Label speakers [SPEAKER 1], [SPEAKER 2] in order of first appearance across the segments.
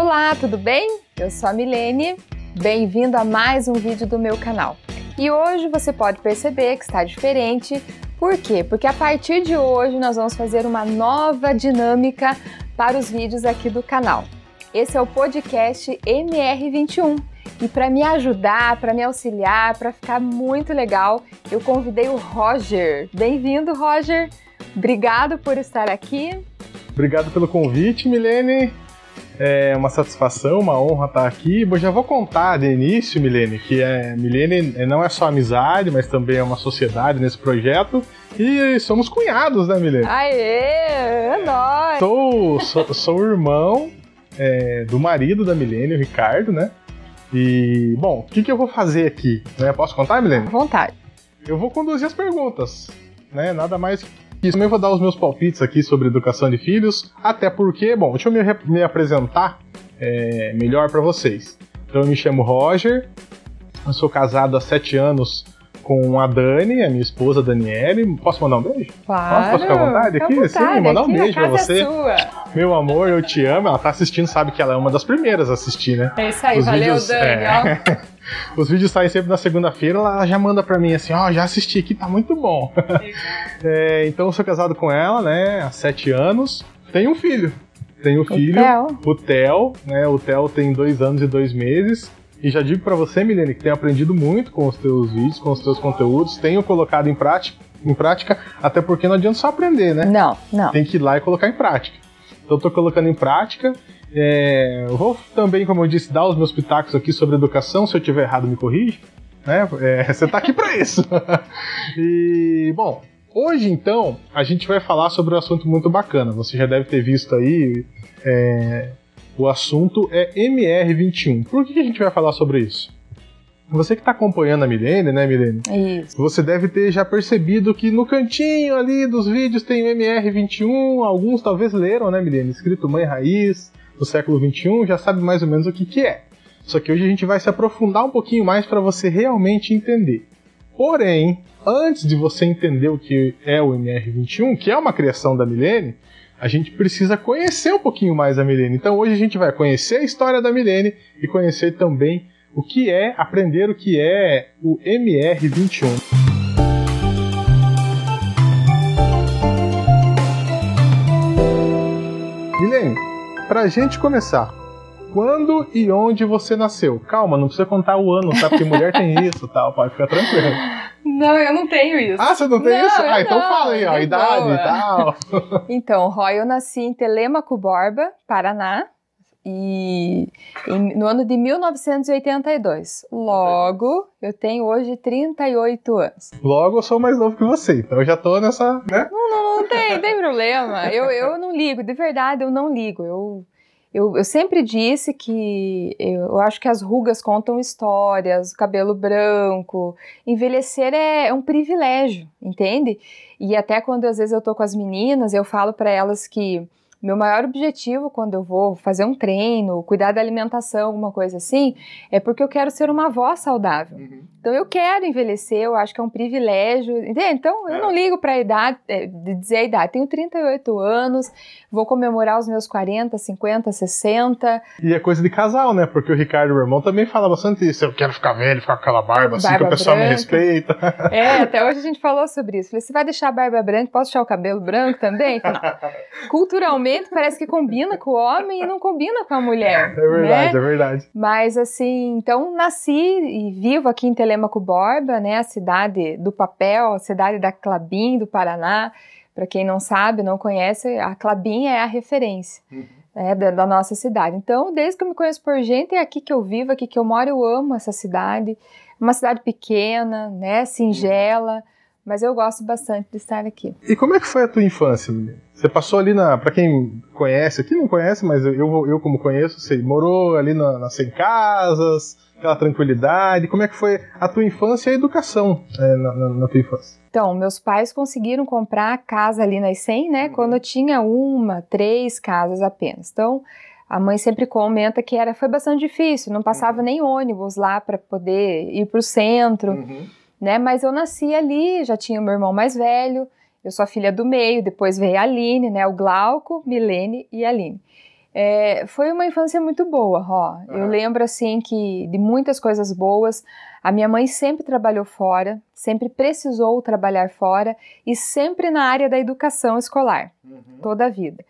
[SPEAKER 1] Olá, tudo bem? Eu sou a Milene, bem-vindo a mais um vídeo do meu canal. E hoje você pode perceber que está diferente, por quê? Porque a partir de hoje nós vamos fazer uma nova dinâmica para os vídeos aqui do canal. Esse é o podcast MR21 e para me ajudar, para me auxiliar, para ficar muito legal, eu convidei o Roger. Bem-vindo, Roger! Obrigado por estar aqui.
[SPEAKER 2] Obrigado pelo convite, Milene. É uma satisfação, uma honra estar aqui. Eu já vou contar de início, Milene, que é, Milene não é só amizade, mas também é uma sociedade nesse projeto. E somos cunhados, né, Milene?
[SPEAKER 1] Aê, é nóis!
[SPEAKER 2] Sou, sou, sou irmão é, do marido da Milene, o Ricardo, né? E, bom, o que, que eu vou fazer aqui? Né? Posso contar, Milene?
[SPEAKER 1] Vontade.
[SPEAKER 2] Eu vou conduzir as perguntas, né? Nada mais e também vou dar os meus palpites aqui sobre educação de filhos, até porque, bom, deixa eu me, me apresentar é, melhor para vocês. Então eu me chamo Roger, eu sou casado há sete anos com a Dani, a minha esposa Daniele. Posso mandar um beijo?
[SPEAKER 1] Claro.
[SPEAKER 2] Posso ficar à vontade aqui?
[SPEAKER 1] vontade,
[SPEAKER 2] Sim, mandar um beijo pra
[SPEAKER 1] é
[SPEAKER 2] você.
[SPEAKER 1] Sua.
[SPEAKER 2] Meu amor, eu te amo. Ela tá assistindo, sabe que ela é uma das primeiras a assistir, né?
[SPEAKER 1] É isso aí,
[SPEAKER 2] Os
[SPEAKER 1] valeu,
[SPEAKER 2] vídeos,
[SPEAKER 1] Dani.
[SPEAKER 2] é. Os vídeos saem sempre na segunda-feira, ela já manda pra mim assim, ó, oh, já assisti aqui, tá muito bom. é, então eu sou casado com ela, né, há sete anos. Tenho um filho. Tenho um filho,
[SPEAKER 1] Theo.
[SPEAKER 2] o Theo, né? O Theo tem dois anos e dois meses. E já digo pra você, Milene, que tenho aprendido muito com os teus vídeos, com os teus conteúdos. Tenho colocado em prática, em prática, até porque não adianta só aprender, né?
[SPEAKER 1] Não, não.
[SPEAKER 2] Tem que ir lá e colocar em prática. Então eu tô colocando em prática. É, vou também, como eu disse, dar os meus pitacos aqui sobre educação. Se eu tiver errado, me corrige. Né? É, você tá aqui para isso. e, bom, hoje então a gente vai falar sobre um assunto muito bacana. Você já deve ter visto aí. É, o assunto é MR21. Por que a gente vai falar sobre isso? Você que está acompanhando a Milene, né, Milene?
[SPEAKER 1] Isso.
[SPEAKER 2] Você deve ter já percebido que no cantinho ali dos vídeos tem o MR21. Alguns talvez leram, né, Milene? Escrito Mãe Raiz do século 21, já sabe mais ou menos o que, que é. Só que hoje a gente vai se aprofundar um pouquinho mais para você realmente entender. Porém, antes de você entender o que é o MR21, que é uma criação da Milene, a gente precisa conhecer um pouquinho mais a Milene. Então hoje a gente vai conhecer a história da Milene e conhecer também o que é, aprender o que é o MR21. Milene, pra gente começar, quando e onde você nasceu? Calma, não precisa contar o ano, tá? Porque mulher tem isso, tal, pode ficar tranquilo.
[SPEAKER 1] Não, eu não tenho isso.
[SPEAKER 2] Ah, você não tem
[SPEAKER 1] Não,
[SPEAKER 2] isso? Ah, então
[SPEAKER 1] não,
[SPEAKER 2] fala aí, ó,
[SPEAKER 1] de
[SPEAKER 2] idade
[SPEAKER 1] boa.
[SPEAKER 2] e tal.
[SPEAKER 1] Então, Roy, eu nasci em Telêmaco Borba, Paraná, e em- no ano de 1982. Logo, eu tenho hoje 38 anos.
[SPEAKER 2] Logo eu sou mais novo que você, então eu já tô nessa, né?
[SPEAKER 1] Não tem, tem problema. Eu, eu não ligo, de verdade, eu não ligo. Eu, eu, eu sempre disse que eu, acho que as rugas contam histórias, o cabelo branco. Envelhecer é, é um privilégio, entende? E até quando às vezes eu tô com as meninas, eu falo para elas que meu maior objetivo quando eu vou fazer um treino, cuidar da alimentação, alguma coisa assim, é porque eu quero ser uma avó saudável. Então eu quero envelhecer, eu acho que é um privilégio. entende? Então eu não ligo para a idade, é, dizer a idade. Tenho 38 anos, vou comemorar os meus 40, 50, 60.
[SPEAKER 2] E é coisa de casal, né? Porque o Ricardo, meu irmão, também fala bastante isso. Eu quero ficar velho, ficar com aquela barba, assim
[SPEAKER 1] Barba
[SPEAKER 2] que o pessoal me
[SPEAKER 1] branca.
[SPEAKER 2] respeita.
[SPEAKER 1] É, até hoje a gente falou sobre isso. Falei, você vai deixar a barba branca, posso deixar o cabelo branco também? Falei, Culturalmente parece que combina com o homem e não combina com a mulher.
[SPEAKER 2] É verdade,
[SPEAKER 1] né?
[SPEAKER 2] é verdade.
[SPEAKER 1] Mas assim, então nasci e vivo aqui em Telêmaco Borba, né, a cidade do papel, a cidade da Clabin do Paraná. Para quem não sabe, não conhece, a Clabin é a referência né, da, da nossa cidade. Então, desde que eu me conheço por gente, é aqui que eu vivo, aqui que eu moro, eu amo essa cidade. Uma cidade pequena, né, singela, mas eu gosto bastante de estar aqui.
[SPEAKER 2] E como é que foi a tua infância? Você passou ali na. Pra quem conhece, aqui não conhece, mas eu, eu, eu como conheço, você morou ali na, nas 100 casas, aquela tranquilidade. Como é que foi a tua infância e a educação é, na, na- na tua infância?
[SPEAKER 1] Então, meus pais conseguiram comprar a casa ali nas 100, né? Quando eu tinha uma, três casas apenas. Então, a mãe sempre comenta que era, foi bastante difícil, não passava nem ônibus lá para poder ir para o centro, né? Mas eu nasci ali, já tinha o meu irmão mais velho, eu sou a filha do meio, depois veio a Aline, né? O Glauco, Milene e a Aline. É, foi uma infância muito boa, ó. Uhum. Eu lembro assim que de muitas coisas boas. A minha mãe sempre trabalhou fora, sempre precisou trabalhar fora e sempre na área da educação escolar, uhum. toda a vida.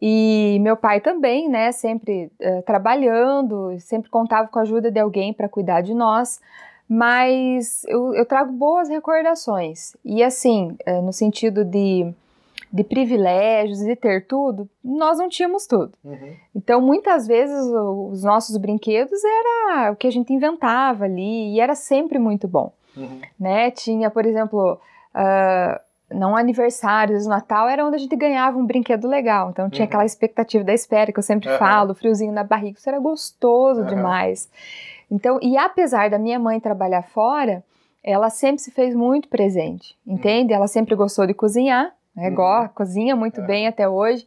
[SPEAKER 1] E meu pai também, né, sempre uh, trabalhando, sempre contava com a ajuda de alguém para cuidar de nós, mas eu, eu, trago boas recordações. E assim, uh, no sentido de, de privilégios, de ter tudo, nós não tínhamos tudo. Uhum. Então, muitas vezes, os nossos brinquedos era o que a gente inventava ali, e era sempre muito bom. Uhum. Né? Tinha, por exemplo, uh, não aniversários, Natal era onde a gente ganhava um brinquedo legal. Então tinha uhum. aquela expectativa da espera que eu sempre falo, friozinho na barriga, isso era gostoso demais. Então, e apesar da minha mãe trabalhar fora, ela sempre se fez muito presente, uhum. entende? Ela sempre gostou de cozinhar, né? Uhum. cozinha muito é. bem até hoje.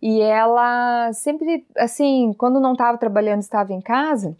[SPEAKER 1] E ela sempre, assim, quando não estava trabalhando, estava em casa,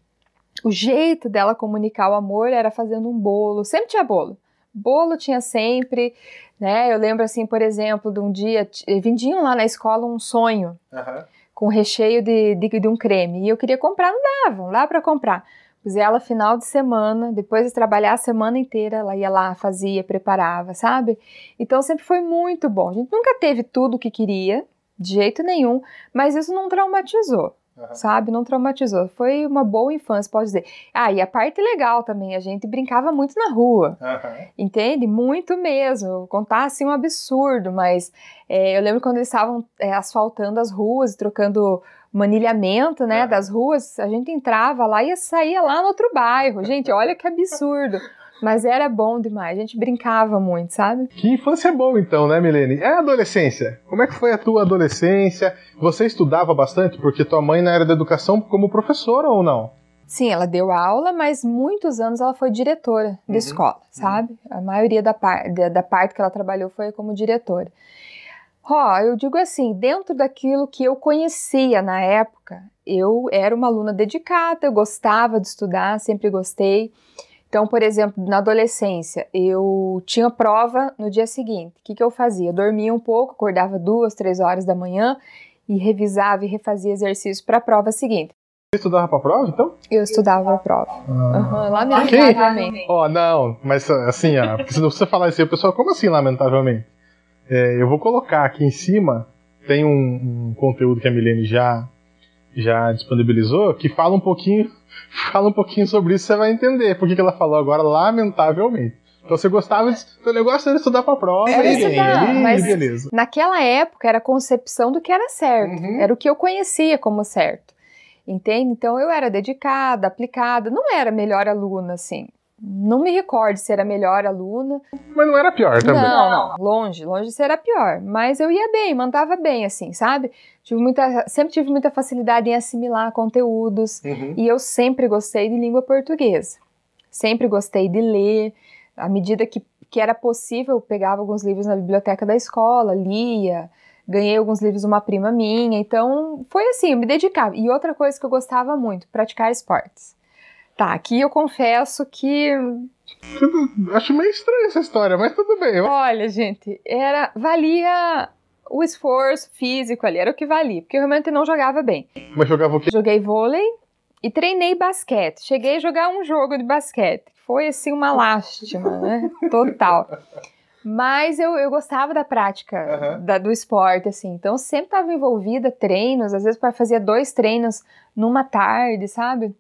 [SPEAKER 1] o jeito dela comunicar o amor era fazendo um bolo. Sempre tinha bolo. Bolo tinha sempre, né? Eu lembro assim, por exemplo, de um dia, vendiam lá na escola um sonho uhum. com recheio de, de, de, um creme. E eu queria comprar, não dava, não dava para comprar. Pois ela, final de semana, depois de trabalhar a semana inteira, ela ia lá, fazia, preparava, sabe? Então sempre foi muito bom. A gente nunca teve tudo o que queria, de jeito nenhum, mas isso não traumatizou. Uhum. Sabe? Não traumatizou. Foi uma boa infância, pode dizer. Ah, e a parte legal também, a gente brincava muito na rua. Uhum. Entende? Muito mesmo. Contar assim um absurdo, mas é, eu lembro quando eles estavam é, asfaltando as ruas, trocando manilhamento, né, uhum. das ruas, a gente entrava lá e saía lá no outro bairro. Gente, olha que absurdo. Mas era bom demais, a gente brincava muito, sabe?
[SPEAKER 2] Que infância boa então, né, Milene? É a adolescência. Como é que foi a tua adolescência? Você estudava bastante? Porque tua mãe na área da educação como professora ou não?
[SPEAKER 1] Sim, ela deu aula, mas muitos anos ela foi diretora de uhum. escola, sabe? A maioria da, par da, da, parte que ela trabalhou foi como diretora. Ó, oh, eu digo assim, dentro daquilo que eu conhecia na época, eu era uma aluna dedicada, eu gostava de estudar, sempre gostei. Então, por exemplo, na adolescência, eu tinha prova no dia seguinte. O que, que eu fazia? Eu dormia um pouco, acordava duas, três horas da manhã e revisava e refazia exercícios para a prova seguinte.
[SPEAKER 2] Você estudava para a prova, então?
[SPEAKER 1] Eu estudava para a prova. Ah. Uhum, lamentavelmente.
[SPEAKER 2] Ó, oh, não, mas assim, ó, porque se você falar assim, o pessoal, como assim lamentavelmente? É, eu vou colocar aqui em cima, tem um, um conteúdo que a Milene já, já disponibilizou, que fala um pouquinho Fala um pouquinho sobre isso, você vai entender por que, ela falou agora, lamentavelmente. Então você gostava de. O negócio era estudar pra prova
[SPEAKER 1] era e estudar, mas beleza. Naquela época era a concepção do que era certo. Uhum. Era o que eu conhecia como certo. Entende? Então eu era dedicada, aplicada, não era melhor aluna, assim. Não me recordo se era melhor aluna.
[SPEAKER 2] Mas não era pior também.
[SPEAKER 1] Não, não, longe, longe de ser a pior. Mas eu ia bem, mandava bem, assim, sabe? Tive muita, sempre tive muita facilidade em assimilar conteúdos. Uhum. E eu sempre gostei de língua portuguesa. Sempre gostei de ler. À medida que, que era possível, eu pegava alguns livros na biblioteca da escola, lia. Ganhei alguns livros de uma prima minha. Então, foi assim, eu me dedicava. E outra coisa que eu gostava muito, praticar esportes. Tá, aqui eu confesso que.
[SPEAKER 2] Acho meio estranha essa história, mas tudo bem.
[SPEAKER 1] Olha, gente, era. Valia o esforço físico ali, era o que valia, porque eu realmente não jogava bem.
[SPEAKER 2] Mas jogava o quê?
[SPEAKER 1] Joguei vôlei e treinei basquete. Cheguei a jogar um jogo de basquete. Foi assim uma lástima, né? Total. Mas eu, eu gostava da prática uhum. da, do esporte, assim. Então, eu sempre estava envolvida, treinos, às vezes fazer dois treinos numa tarde, sabe?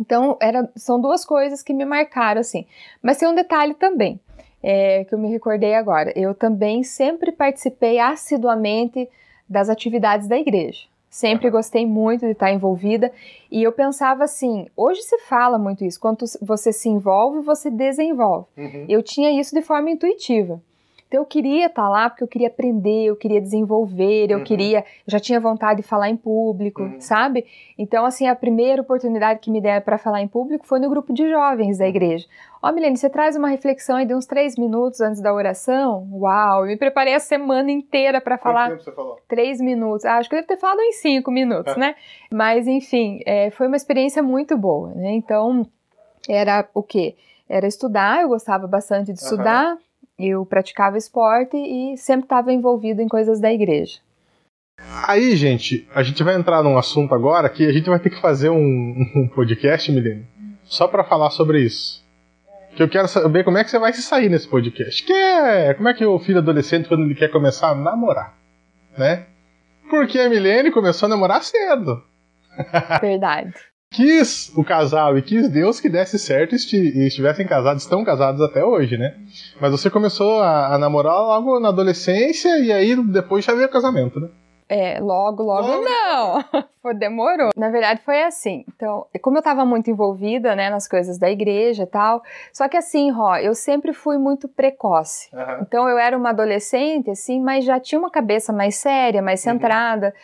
[SPEAKER 1] Então, era, são duas coisas que me marcaram, assim. Mas tem um detalhe também, é, que eu me recordei agora. Eu também sempre participei assiduamente das atividades da igreja. Sempre gostei muito de estar envolvida. E eu pensava assim: hoje se fala muito isso. Quando você se envolve, você desenvolve. Uhum. Eu tinha isso de forma intuitiva. Então eu queria estar tá lá porque eu queria aprender, eu queria desenvolver, eu uhum. queria, eu já tinha vontade de falar em público, uhum. sabe? Então assim, a primeira oportunidade que me deram para falar em público foi no grupo de jovens da igreja. Ó, oh, Milene, você traz uma reflexão aí de uns três minutos antes da oração? Uau, eu me preparei a semana inteira para falar.
[SPEAKER 2] Quanto tempo você falou?
[SPEAKER 1] Três minutos. Ah, acho que eu devo ter falado em cinco minutos, né? Mas enfim, é, foi uma experiência muito boa, né? Então, era o quê? Era estudar, eu gostava bastante de estudar, eu praticava esporte e sempre estava envolvido em coisas da igreja.
[SPEAKER 2] Aí, gente, a gente vai entrar num assunto agora que a gente vai ter que fazer um, um podcast, Milene, só para falar sobre isso. Que eu quero saber como é que você vai se sair nesse podcast. Que é como é que o filho adolescente, quando ele quer começar a namorar, né? Porque a Milene começou a namorar cedo.
[SPEAKER 1] Verdade.
[SPEAKER 2] Quis o casal e quis Deus que desse certo e estivessem casados, estão casados até hoje, né? Mas você começou a, a namorar logo na adolescência e aí depois já veio o casamento, né?
[SPEAKER 1] É, logo, logo, logo não. Demorou. Na verdade, foi assim. Então, como eu estava muito envolvida, né, nas coisas da igreja e tal, só que assim, Ró, eu sempre fui muito precoce. Uhum. Então, eu era uma adolescente, assim, mas já tinha uma cabeça mais séria, mais uhum. centrada.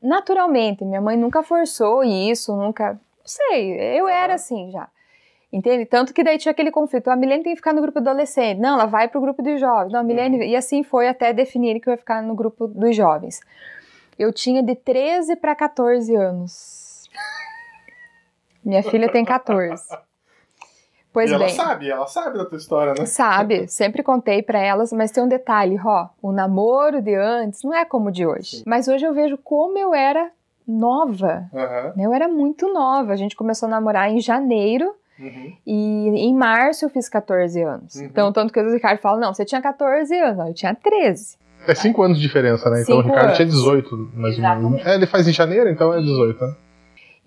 [SPEAKER 1] Uhum. Naturalmente, minha mãe nunca forçou isso, nunca. Não sei, eu era assim já. Entende? Tanto que daí tinha aquele conflito. A Milene tem que ficar no grupo adolescente. Não, ela vai pro grupo dos jovens. Não, a Milene. Uhum. E assim foi até definir que eu ia ficar no grupo dos jovens. Eu tinha de 13 para 14 anos. Minha filha tem 14.
[SPEAKER 2] Pois e bem. Ela sabe, ela sabe da tua história, né?
[SPEAKER 1] Sabe, sempre contei para elas, mas tem um detalhe, ó, o namoro de antes não é como o de hoje. Sim. Mas hoje eu vejo como eu era nova. Uhum. Eu era muito nova. A gente começou a namorar em janeiro. Uhum. E em março eu fiz 14 anos. Uhum. Então, tanto que o Ricardo fala: não, você tinha 14 anos, eu tinha 13.
[SPEAKER 2] É 5 anos de diferença, né? Então o Ricardo anos. tinha 18, mais ou menos. É, ele faz em janeiro, então é 18, né?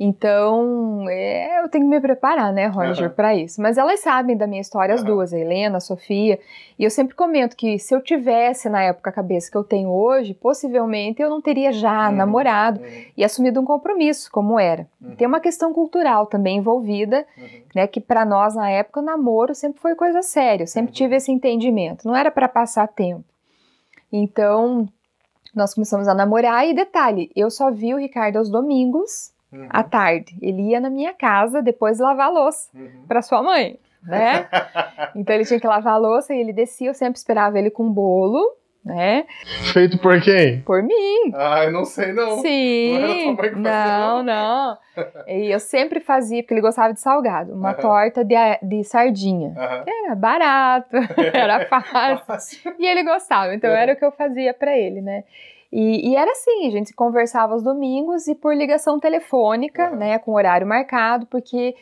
[SPEAKER 1] Então, é, eu tenho que me preparar, né, Roger, uhum. para isso. Mas elas sabem da minha história, as uhum. duas, a Helena, a Sofia. E eu sempre comento que se eu tivesse na época a cabeça que eu tenho hoje, possivelmente eu não teria já uhum. namorado uhum. e assumido um compromisso, como era. Uhum. Tem uma questão cultural também envolvida, uhum. né, que para nós na época o namoro sempre foi coisa séria. Eu sempre tive esse entendimento. Não era para passar tempo. Então, nós começamos a namorar e detalhe, eu só vi o Ricardo aos domingos uhum. à tarde. Ele ia na minha casa depois de lavar a louça uhum. para sua mãe, né? então ele tinha que lavar a louça e ele descia, eu sempre esperava ele com bolo né?
[SPEAKER 2] Feito por quem?
[SPEAKER 1] Por mim.
[SPEAKER 2] Ah, eu não sei não.
[SPEAKER 1] Sim. Não, não, não. E eu sempre fazia, porque ele gostava de salgado, uma torta de, de sardinha. Era barato, era fácil. e ele gostava, então era o que eu fazia para ele, né? E, e, era assim, a gente conversava aos domingos e por ligação telefônica, né, com horário marcado, porque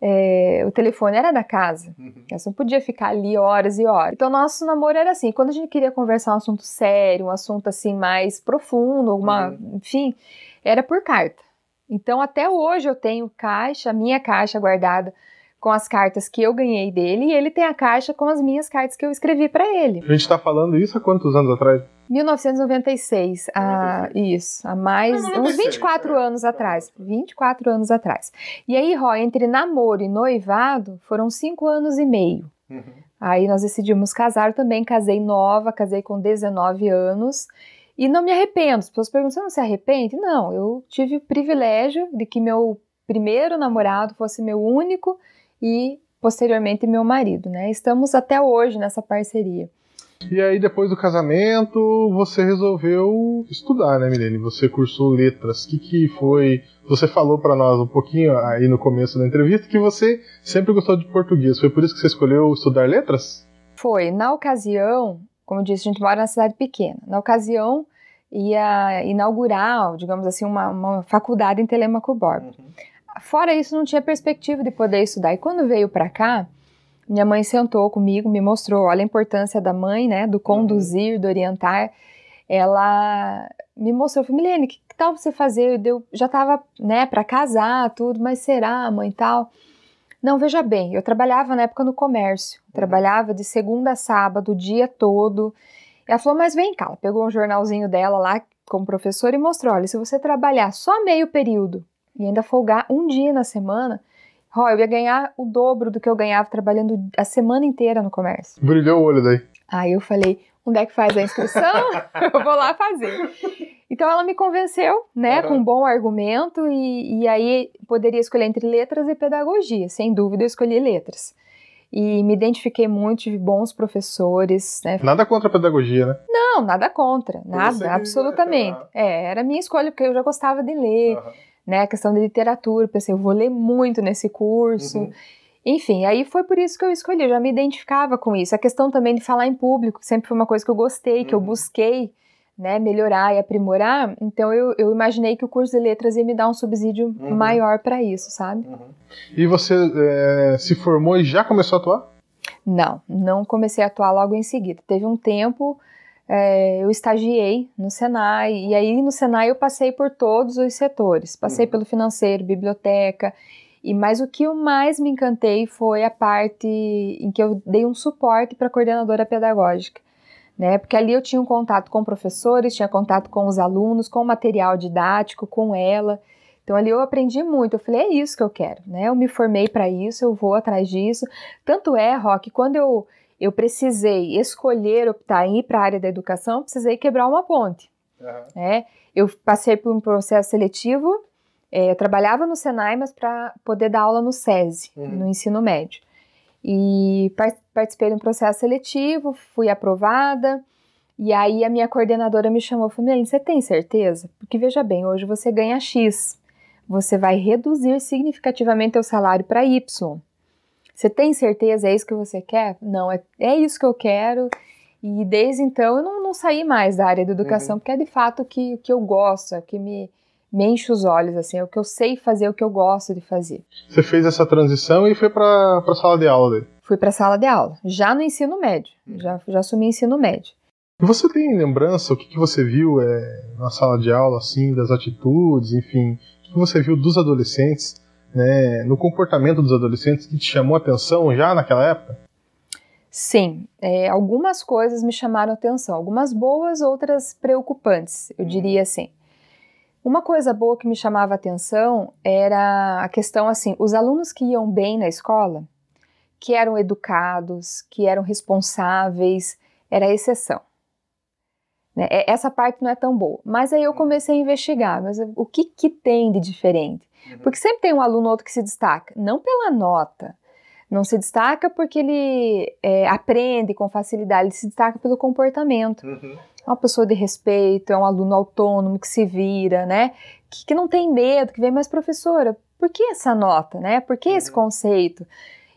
[SPEAKER 1] é, o telefone era da casa. Uhum. Você não podia ficar ali horas e horas. Então, nosso namoro era assim: quando a gente queria conversar um assunto sério, um assunto assim mais profundo, alguma, uhum. enfim, era por carta. Então, até hoje eu tenho caixa, minha caixa guardada com as cartas que eu ganhei dele e ele tem a caixa com as minhas cartas que eu escrevi para ele.
[SPEAKER 2] A gente está falando isso há quantos anos atrás?
[SPEAKER 1] 1996, a, isso, há mais, 96, uns 24 é. anos atrás, 24 anos atrás. E aí, Ró, entre namoro e noivado, foram 5 anos e meio. Uhum. Aí nós decidimos casar também, casei nova, casei com 19 anos, e não me arrependo. As pessoas perguntam, você não se arrepende? Não, eu tive o privilégio de que meu primeiro namorado fosse meu único e posteriormente meu marido, né? Estamos até hoje nessa parceria.
[SPEAKER 2] E aí, depois do casamento, você resolveu estudar, né, Milene? Você cursou letras. O que, que foi? Você falou para nós um pouquinho aí no começo da entrevista que você sempre gostou de português. Foi por isso que você escolheu estudar letras?
[SPEAKER 1] Foi. Na ocasião, como eu disse, a gente mora na cidade pequena. Na ocasião, ia inaugurar, digamos assim, uma, uma faculdade em Telemaco Borba. Uhum. Fora isso, não tinha perspectiva de poder estudar. E quando veio para cá, minha mãe sentou comigo, me mostrou, olha a importância da mãe, né, do conduzir, do orientar. Ela me mostrou, falei, Milene, que, que tal você fazer? Eu já estava, né, para casar, tudo, mas será, mãe, tal? Não, veja bem, eu trabalhava na época no comércio, uhum. trabalhava de segunda a sábado, o dia todo. Ela falou, mas vem cá, ela pegou um jornalzinho dela lá como professora e mostrou, olha, se você trabalhar só meio período e ainda folgar um dia na semana, Ó, eu ia ganhar o dobro do que eu ganhava trabalhando a semana inteira no comércio.
[SPEAKER 2] Brilhou o olho daí.
[SPEAKER 1] Aí eu falei, onde é que faz a inscrição? eu vou lá fazer. Então ela me convenceu, né, uhum. com um bom argumento, e, e aí poderia escolher entre letras e pedagogia. Sem dúvida eu escolhi letras. E me identifiquei muito, tive bons professores. Né?
[SPEAKER 2] Nada contra a pedagogia, né?
[SPEAKER 1] Não, nada contra, nada, absolutamente. É, era a minha escolha, porque eu já gostava de ler. Uhum né? A questão de literatura, pensei, eu vou ler muito nesse curso. Uhum. Enfim, aí foi por isso que eu escolhi, eu já me identificava com isso. A questão também de falar em público sempre foi uma coisa que eu gostei, que eu uhum. busquei, né, melhorar e aprimorar, então eu, eu, imaginei que o curso de letras ia me dar um subsídio uhum. maior para isso, sabe? Uhum.
[SPEAKER 2] E você é, se formou e já começou a atuar?
[SPEAKER 1] Não, não comecei a atuar logo em seguida. Teve um tempo, é, eu estagiei no Senai, e aí no Senai eu passei por todos os setores. Passei uhum. pelo financeiro, biblioteca, e mas o que eu mais me encantei foi a parte em que eu dei um suporte para a coordenadora pedagógica né? Porque ali eu tinha um contato com professores, tinha contato com os alunos, com o material didático, com ela. Então ali eu aprendi muito. Eu falei, é isso que eu quero, né? Eu me formei para isso, eu vou atrás disso. Tanto é, Rock, quando eu eu precisei escolher optar em ir para a área da educação, precisei quebrar uma ponte. Uhum. Né? Eu passei por um processo seletivo, é, eu trabalhava no Senai, mas para poder dar aula no SESI, uhum. no ensino médio. E participei de um processo seletivo, fui aprovada. E aí a minha coordenadora me chamou e falou: você tem certeza? Porque veja bem, hoje você ganha X. Você vai reduzir significativamente o salário para Y. Você tem certeza? É isso que você quer? Não, é, é isso que eu quero. E desde então eu não, não saí mais da área da educação, uhum. porque é de fato o que, que eu gosto, é o que me, me enche os olhos, assim, é o que eu sei fazer, é o que eu gosto de fazer.
[SPEAKER 2] Você fez essa transição e foi para a sala de aula daí?
[SPEAKER 1] Fui para a sala de aula, já no ensino médio, hum. já, já assumi ensino médio.
[SPEAKER 2] Você tem lembrança, o que, que você viu é, na sala de aula, assim, das atitudes, enfim, o que você viu dos adolescentes, né, no comportamento dos adolescentes que te chamou a atenção já naquela época?
[SPEAKER 1] Sim, é, algumas coisas me chamaram atenção, algumas boas, outras preocupantes, eu hum. diria assim. Uma coisa boa que me chamava a atenção era a questão assim, os alunos que iam bem na escola, que eram educados, que eram responsáveis, era a exceção. Né? Essa parte não é tão boa. Mas aí eu uhum. comecei a investigar, mas o que, que tem de diferente? Uhum. Porque sempre tem um aluno ou outro que se destaca, não pela nota, não se destaca porque ele é, aprende com facilidade, ele se destaca pelo comportamento. Uhum é uma pessoa de respeito, é um aluno autônomo que se vira, né? Que, que não tem medo, que vem, mas professora, por que essa nota, né? Por que esse uhum. conceito?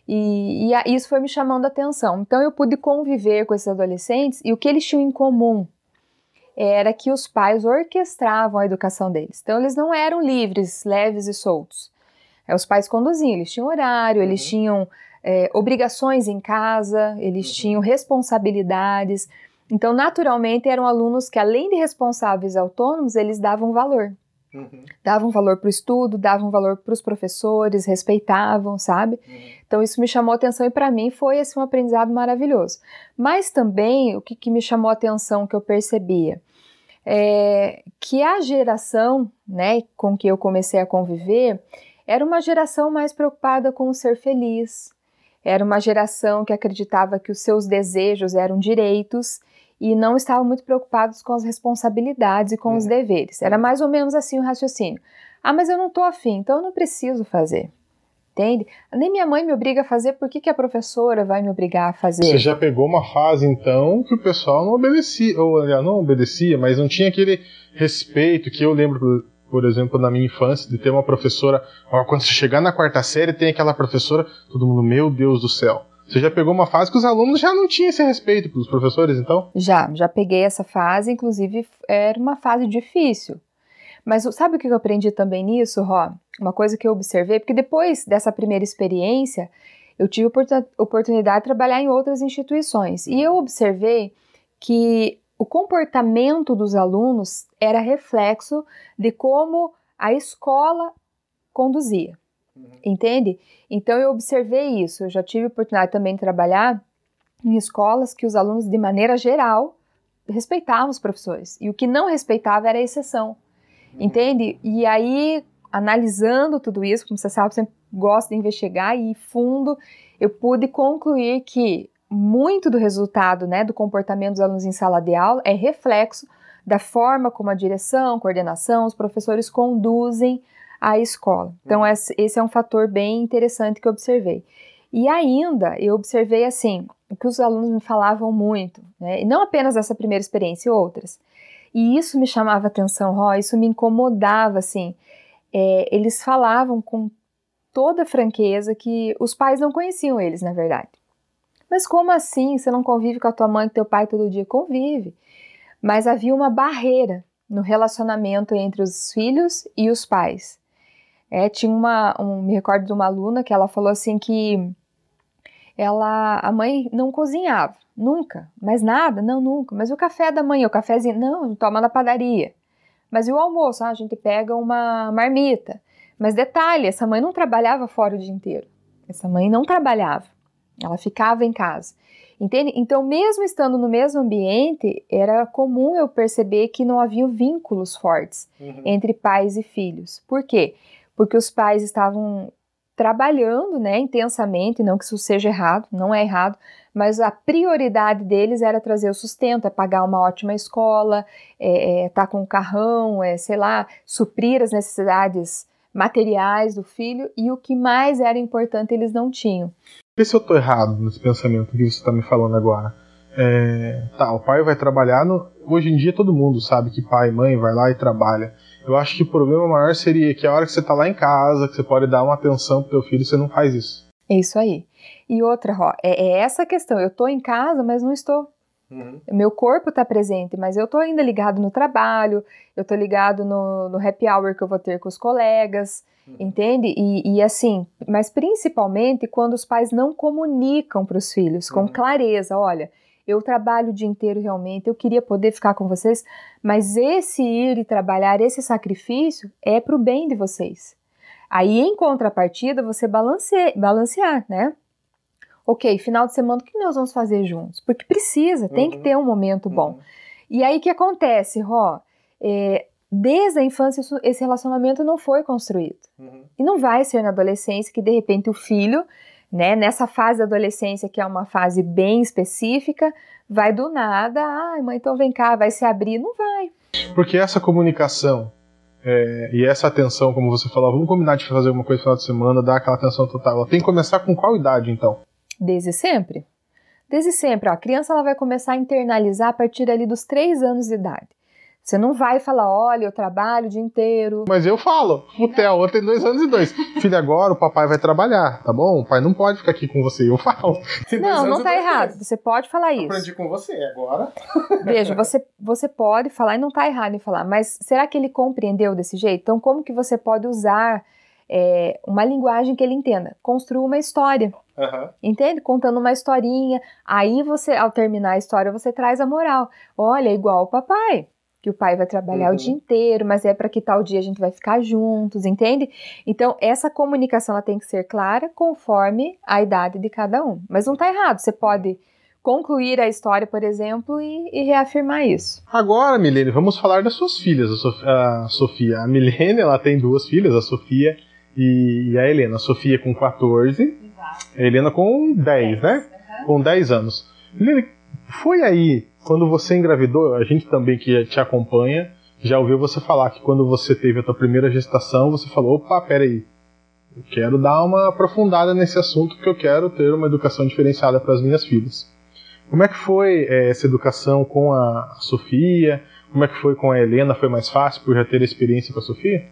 [SPEAKER 1] E, e a, isso foi me chamando a atenção. Então eu pude conviver com esses adolescentes e o que eles tinham em comum era que os pais orquestravam a educação deles. Então eles não eram livres, leves e soltos. É, os pais conduziam, eles tinham horário, uhum. eles tinham é, obrigações em casa, eles uhum. tinham responsabilidades. Então, naturalmente, eram alunos que, além de responsáveis autônomos, eles davam valor. Uhum. Davam valor para o estudo, davam valor para os professores, respeitavam, sabe? Uhum. Então, isso me chamou atenção e, para mim, foi assim, um aprendizado maravilhoso. Mas também, o que, que me chamou atenção, que eu percebia, é que a geração né, com que eu comecei a conviver era uma geração mais preocupada com o ser feliz, era uma geração que acreditava que os seus desejos eram direitos e não estavam muito preocupados com as responsabilidades e com os uhum. deveres. Era mais ou menos assim o raciocínio. Ah, mas eu não estou afim, então eu não preciso fazer. Entende? Nem minha mãe me obriga a fazer, por que, que a professora vai me obrigar a fazer?
[SPEAKER 2] Você já pegou uma fase, então, que o pessoal não obedecia, ou não obedecia, mas não tinha aquele respeito que eu lembro, por exemplo, na minha infância, de ter uma professora. Ó, quando você chegar na quarta série, tem aquela professora, todo mundo, meu Deus do céu você já pegou uma fase que os alunos já não tinham esse respeito pelos professores, então?
[SPEAKER 1] Já, já peguei essa fase, inclusive era uma fase difícil. Mas sabe o que eu aprendi também nisso, Ró? Uma coisa que eu observei, porque depois dessa primeira experiência, eu tive oportunidade de trabalhar em outras instituições. E eu observei que o comportamento dos alunos era reflexo de como a escola conduzia. Uhum. Entende? Então eu observei isso. Eu já tive oportunidade também de trabalhar em escolas que os alunos, de maneira geral, respeitavam os professores. E o que não respeitava era a exceção. Entende? E aí, analisando tudo isso, como você sabe, eu sempre gosto de investigar e fundo, eu pude concluir que muito do resultado né, do comportamento dos alunos em sala de aula é reflexo da forma como a direção, coordenação, os professores conduzem à escola. Então, uhum. esse é um fator bem interessante que eu observei. E ainda eu observei assim, o que os alunos me falavam muito, né? E não apenas essa primeira experiência, outras. E isso me chamava atenção, Ró, isso me incomodava, assim. É, eles falavam com toda franqueza que os pais não conheciam eles, na verdade. Mas como assim? Você não convive com a tua mãe e teu pai todo dia? Convive. mas havia uma barreira no relacionamento entre os filhos e os pais. É, tinha uma, um, me recordo de uma aluna que ela falou assim que ela, a mãe não cozinhava, nunca, mas nada, não, nunca. Mas o café da manhã, o cafezinho, não, toma na padaria. Mas e o almoço? Ah, a gente pega uma marmita. Mas detalhe, essa mãe não trabalhava fora o dia inteiro. Essa mãe não trabalhava. Ela ficava em casa. Entende? Então, mesmo estando no mesmo ambiente, era comum eu perceber que não havia vínculos fortes uhum. entre pais e filhos. Por quê? Porque os pais estavam trabalhando, né, intensamente, não que isso seja errado, não é errado, mas a prioridade deles era trazer o sustento, é pagar uma ótima escola, é, é tá com um carrão, é, sei lá, suprir as necessidades materiais do filho e o que mais era importante eles não tinham.
[SPEAKER 2] Vê se eu estou errado nesse pensamento que você está me falando agora. É, tá, o pai vai trabalhar. No, hoje em dia todo mundo sabe que pai e mãe vai lá e trabalha. Eu acho que o problema maior seria que a hora que você está lá em casa, que você pode dar uma atenção pro teu filho, você não faz isso.
[SPEAKER 1] É isso aí. E outra, ó, é, é essa questão. Eu estou em casa, mas não estou Uhum. Meu corpo está presente, mas eu estou ainda ligado no trabalho, eu estou ligado no, no, happy hour que eu vou ter com os colegas, uhum. entende? E, e, assim, mas principalmente quando os pais não comunicam para os filhos com uhum. clareza: olha, eu trabalho o dia inteiro realmente, eu queria poder ficar com vocês, mas esse ir e trabalhar, esse sacrifício é para o bem de vocês. Aí, em contrapartida, você balancear, balancear né? ok, final de semana, o que nós vamos fazer juntos? Porque precisa, tem uhum. que ter um momento bom. Uhum. E aí o que acontece, Ró? É, desde a infância esse relacionamento não foi construído. Uhum. E não vai ser na adolescência que de repente o filho, né, nessa fase da adolescência, que é uma fase bem específica, vai do nada, ai mãe, então vem cá, vai se abrir. Não vai.
[SPEAKER 2] Porque essa comunicação é, e essa atenção, como você falou, vamos combinar de fazer alguma coisa no final de semana, dar aquela atenção total, ela tem que começar com qual idade então?
[SPEAKER 1] Desde sempre. Desde sempre, ó, a criança ela vai começar a internalizar a partir ali dos três anos de idade. Você não vai falar, olha, eu trabalho o dia inteiro.
[SPEAKER 2] Mas eu falo, o Theo tem dois anos e dois. Filho, agora o papai vai trabalhar, tá bom? O pai não pode ficar aqui com você, eu falo.
[SPEAKER 1] não, não tá errado. Você pode falar isso.
[SPEAKER 2] Aprendi com você agora.
[SPEAKER 1] Veja, você, você pode falar e não tá errado em falar, mas será que ele compreendeu desse jeito? Então, como que você pode usar é, uma linguagem que ele entenda. Construa uma história. Uhum. Entende? Contando uma historinha. Aí você, ao terminar a história, você traz a moral. Olha, igual o papai. Que o pai vai trabalhar uhum. o dia inteiro, mas é para que tal dia a gente vai ficar juntos, entende? Então, essa comunicação ela tem que ser clara conforme a idade de cada um. Mas não está errado, você pode concluir a história, por exemplo, e, e, reafirmar isso.
[SPEAKER 2] Agora, Milene, vamos falar das suas filhas, a Sofia. A Milene, ela tem duas filhas, a Sofia e, a Helena. A Sofia com 14, Exato. a Helena com 10, né? Uhum. Com 10 anos. Helena, foi aí, quando você engravidou, a gente também que te acompanha, já ouviu você falar que quando você teve a tua primeira gestação, você falou, opa, peraí, eu quero dar uma aprofundada nesse assunto porque eu quero ter uma educação diferenciada para as minhas filhas. Como é que foi é, essa educação com a Sofia? Como é que foi com a Helena? Foi mais fácil por já ter experiência com a Sofia?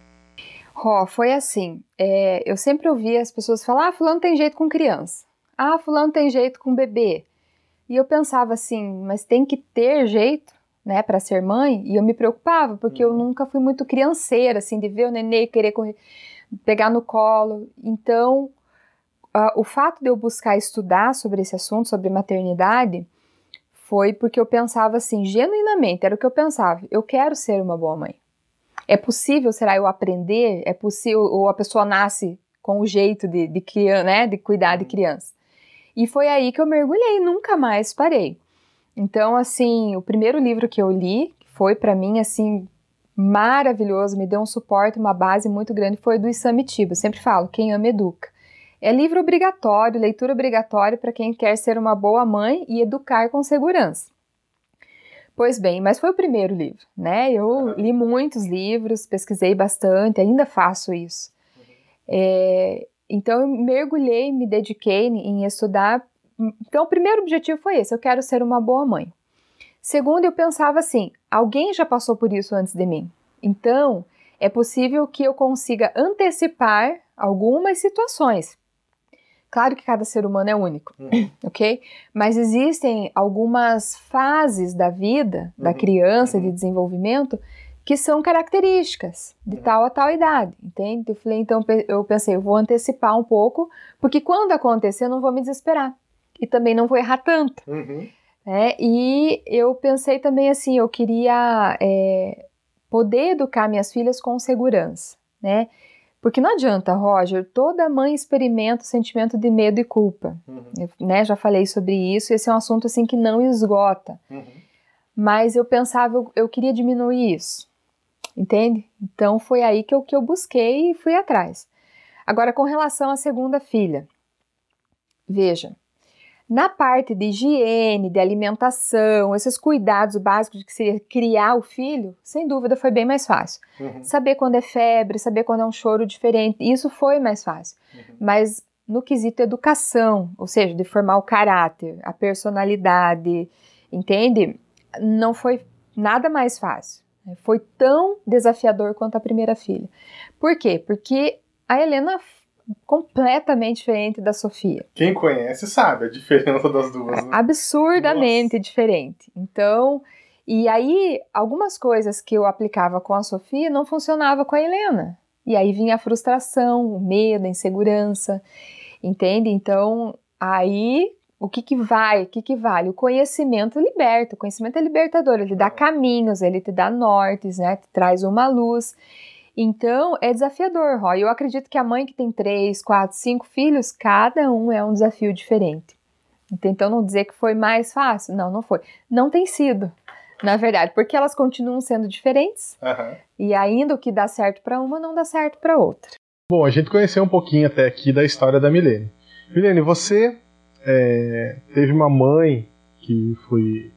[SPEAKER 1] Ró, foi assim. É, eu sempre ouvia as pessoas falar: ah, Fulano tem jeito com criança. Ah, Fulano tem jeito com bebê. E eu pensava assim, mas tem que ter jeito, né, para ser mãe? E eu me preocupava, porque eu uhum. nunca fui muito crianceira, assim, de ver o nenê querer correr, pegar no colo. Então, uh, o fato de eu buscar estudar sobre esse assunto, sobre maternidade, foi porque eu pensava assim, genuinamente, era o que eu pensava: eu quero ser uma boa mãe. É possível, será, eu aprender? É possível, ou a pessoa nasce com o jeito de, de, né, de cuidar de uhum. criança? E foi aí que eu mergulhei, nunca mais parei. Então, assim, o primeiro livro que eu li, foi para mim, assim, maravilhoso, me deu um suporte, uma base muito grande, foi do Isamitiba. Eu sempre falo, quem ama educa. É livro obrigatório, leitura obrigatória para quem quer ser uma boa mãe e educar com segurança. Pois bem, mas foi o primeiro livro, né? Eu li muitos livros, pesquisei bastante, ainda faço isso. É, então eu mergulhei, me dediquei em estudar. Então o primeiro objetivo foi esse: eu quero ser uma boa mãe. Segundo, eu pensava assim: alguém já passou por isso antes de mim. Então é possível que eu consiga antecipar algumas situações. Claro que cada ser humano é único, uhum. ok? Mas existem algumas fases da vida da uhum. criança de uhum. desenvolvimento que são características de tal a tal idade, entende? Eu falei, então eu pensei, eu vou antecipar um pouco, porque quando acontecer eu não vou me desesperar e também não vou errar tanto. Uhum. Né? E eu pensei também assim, eu queria é, poder educar minhas filhas com segurança, né? Porque não adianta, Roger, toda mãe experimenta o sentimento de medo e culpa. Uhum. Eu, né, já falei sobre isso, esse é um assunto assim que não esgota. Uhum. Mas eu pensava, eu, eu, queria diminuir isso. Entende? Então foi aí que eu, que eu busquei e fui atrás. Agora, com relação à segunda filha, veja, na parte de higiene, de alimentação, esses cuidados básicos de que seria criar o filho, sem dúvida foi bem mais fácil. Uhum. Saber quando é febre, saber quando é um choro diferente, isso foi mais fácil. Uhum. Mas no quesito educação, ou seja, de formar o caráter, a personalidade, entende? Não foi nada mais fácil. Foi tão desafiador quanto a primeira filha. Por quê? Porque a Helena completamente diferente da Sofia.
[SPEAKER 2] Quem conhece sabe a diferença das duas. Né?
[SPEAKER 1] Absurdamente Nossa. diferente. Então, e aí algumas coisas que eu aplicava com a Sofia não funcionava com a Helena. E aí vinha a frustração, o medo, a insegurança, entende? Então, aí o que que vai, o que que vale? O conhecimento liberta, o conhecimento é libertador, ele dá caminhos, ele te dá nortes, né? Te traz uma luz. Então, é desafiador, Roy. Eu acredito que a mãe que tem três, quatro, cinco filhos, cada um é um desafio diferente. Então, não dizer que foi mais fácil. Não, não foi. Não tem sido, na verdade, porque elas continuam sendo diferentes uhum. e ainda o que dá certo para uma não dá certo para outra.
[SPEAKER 2] Bom, a gente conheceu um pouquinho até aqui da história da Milene. Milene, você é, teve uma mãe que foi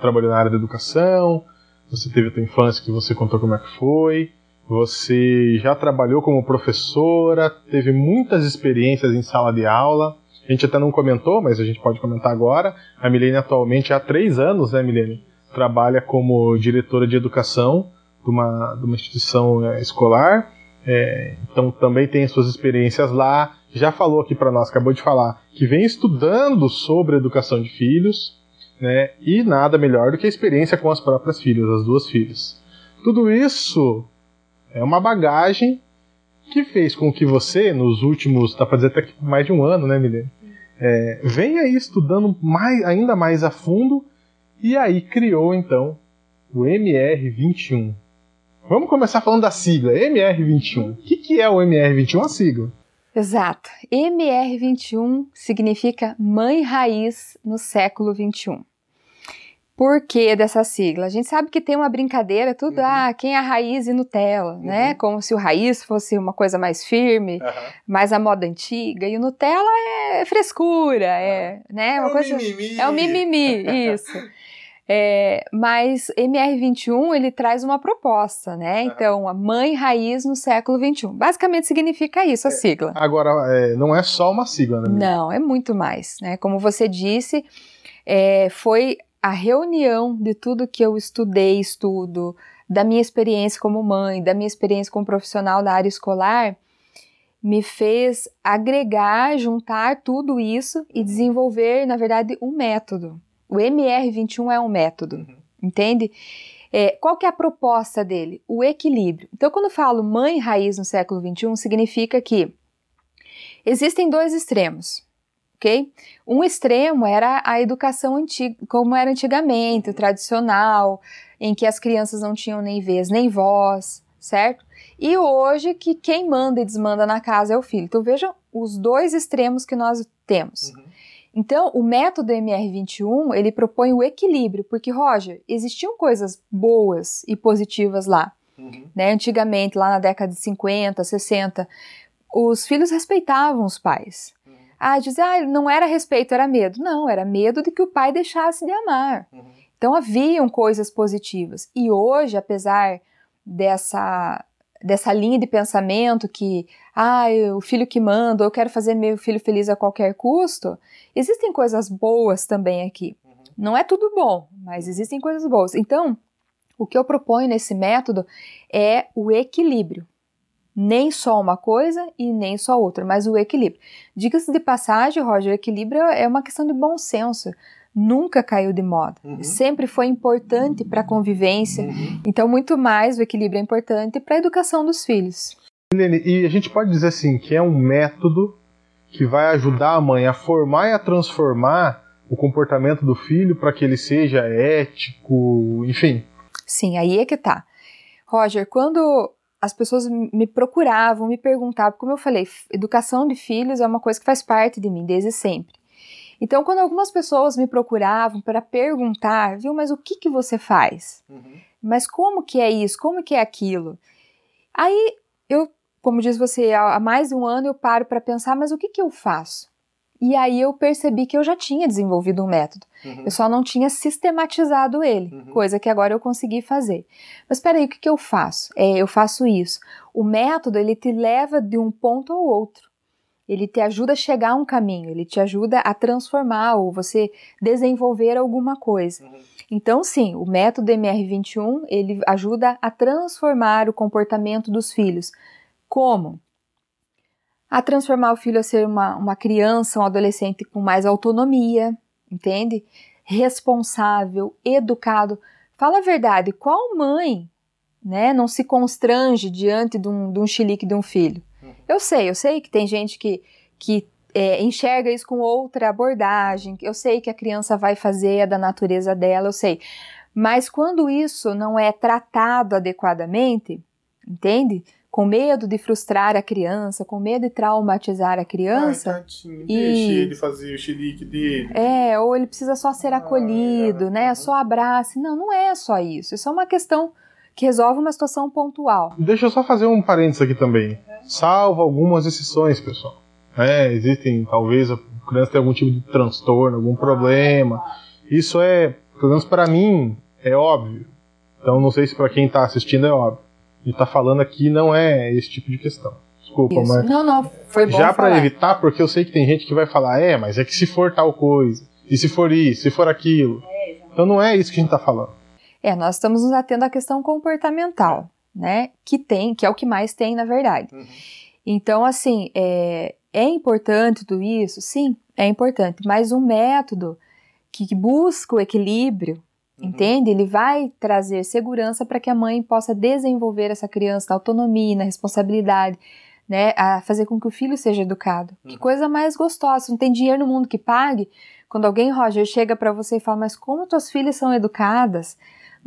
[SPEAKER 2] trabalhou na área da educação, você teve a tua infância que você contou como é que foi, você já trabalhou como professora, teve muitas experiências em sala de aula. A gente até não comentou, mas a gente pode comentar agora. A Milene atualmente há três anos, né, Milene? Trabalha como diretora de educação de uma, de uma instituição é, escolar. É, então também tem suas experiências lá. Já falou aqui para nós, acabou de falar, que vem estudando sobre educação de filhos, né? E nada melhor do que a experiência com as próprias filhas, as duas filhas. Tudo isso é uma bagagem que fez com que você, nos últimos, dá para dizer até que mais de um ano, né, Milene? É, venha aí estudando mais, ainda mais a fundo e aí criou então o MR21. Vamos começar falando da sigla, MR21. O que, que é o MR21, a sigla?
[SPEAKER 1] Exato. MR21 significa Mãe Raiz no século 21. Por que dessa sigla? A gente sabe que tem uma brincadeira, tudo, uhum. ah, quem é a raiz e Nutella, né? uhum. né? Como se o raiz fosse uma coisa mais firme, uhum. mais a moda antiga, e o Nutella é frescura, é, né?
[SPEAKER 2] É
[SPEAKER 1] uma
[SPEAKER 2] o coisa, mimimi.
[SPEAKER 1] É o mimimi, isso. É, mas MR21 ele traz uma proposta, né? Então, a mãe raiz no século 21. Basicamente significa isso a é, sigla.
[SPEAKER 2] Agora, é, não é só uma sigla, né?
[SPEAKER 1] Não, é muito mais, né? Como você disse, é, foi a reunião de tudo que eu estudei, estudo, da minha experiência como mãe, da minha experiência como profissional da área escolar, me fez agregar, juntar tudo isso e desenvolver, na verdade, um método. O MR21 é um método, uhum. entende? É, qual que é a proposta dele? O equilíbrio. Então, quando eu falo mãe raiz no século XXI, significa que existem dois extremos ok? Um extremo era a educação antiga, como era antigamente, o tradicional, em que as crianças não tinham nem vez nem voz, certo? E hoje que quem manda e desmanda na casa é o filho. Então vejam os dois extremos que nós temos. Uhum. Então, o método MR21, ele propõe o equilíbrio, porque, Roger, existiam coisas boas e positivas lá. Uhum. Né? Antigamente, lá na década de 50, 60, os filhos respeitavam os pais. Ah, dizer, ah, não era respeito, era medo. Não, era medo de que o pai deixasse de amar. Uhum. Então haviam coisas positivas. E hoje, apesar dessa dessa linha de pensamento que, ah, o filho que manda, eu quero fazer meu filho feliz a qualquer custo, existem coisas boas também aqui. Uhum. Não é tudo bom, mas existem coisas boas. Então, o que eu proponho nesse método é o equilíbrio Nem só uma coisa e nem só outra, mas o equilíbrio. Diga-se de passagem, Roger, o equilíbrio é uma questão de bom senso. Nunca caiu de moda. Uhum. Sempre foi importante para a convivência. Uhum. Então, muito mais o equilíbrio é importante para a educação dos filhos.
[SPEAKER 2] Helene, e a gente pode dizer assim que é um método que vai ajudar a mãe a formar e a transformar o comportamento do filho para que ele seja ético, enfim.
[SPEAKER 1] Sim, aí é que tá. Roger, quando as pessoas me procuravam, me perguntavam, como eu falei, educação de filhos é uma coisa que faz parte de mim desde sempre. Então, quando algumas pessoas me procuravam para perguntar, viu, mas o que que você faz? Uhum. Mas como que é isso? Como que é aquilo? Aí eu, como diz você, há mais de um ano eu paro para pensar, mas o que que eu faço? E aí eu percebi que eu já tinha desenvolvido um método. Uhum. Eu só não tinha sistematizado ele, uhum. coisa que agora eu consegui fazer. Mas espera aí, o que, que eu faço? É, eu faço isso. O método, ele te leva de um ponto ao outro. Ele te ajuda a chegar a um caminho, ele te ajuda a transformar ou você desenvolver alguma coisa. Uhum. Então, sim, o método MR21, ele ajuda a transformar o comportamento dos filhos. Como? a transformar o filho a ser uma, uma criança, um adolescente com mais autonomia, entende? Responsável, educado. Fala a verdade, qual mãe né, não se constrange diante de um, de um chilique de um filho? Eu sei, eu sei que tem gente que, que é, enxerga isso com outra abordagem, eu sei que a criança vai fazer é da natureza dela, eu sei. Mas quando isso não é tratado adequadamente, entende? com medo de frustrar a criança, com medo de traumatizar a criança.
[SPEAKER 2] Ai, tadinho, e... deixe ele fazer o xilique dele.
[SPEAKER 1] É, ou ele precisa só ser acolhido, Ai, né? Só abraço. Não, não é só isso. Isso é uma questão que resolve uma situação pontual.
[SPEAKER 2] Deixa eu só fazer um parênteses aqui também. Salvo algumas exceções, pessoal. É, existem, talvez, a criança tenha algum tipo de transtorno, algum problema. Isso é, pelo menos para mim, é óbvio. Então não sei se para quem está assistindo é óbvio gente está falando aqui não é esse tipo de questão. Desculpa, Isso. mas.
[SPEAKER 1] Não, não, foi bom.
[SPEAKER 2] Já para evitar, porque eu sei que tem gente que vai falar, é, mas é que se for tal coisa, e se for isso, se for aquilo. É, então não é isso que a gente está falando.
[SPEAKER 1] É, nós estamos nos atendo à questão comportamental, né? Que tem, que é o que mais tem, na verdade. Uhum. Então, assim, é, é importante tudo isso? Sim, é importante. Mas um método que busca o equilíbrio Uhum. Entende? Ele vai trazer segurança para que a mãe possa desenvolver essa criança na autonomia, na responsabilidade, né? A fazer com que o filho seja educado. Uhum. Que coisa mais gostosa. Não tem dinheiro no mundo que pague. Quando alguém, Roger, chega para você e fala, mas como tuas filhas são educadas?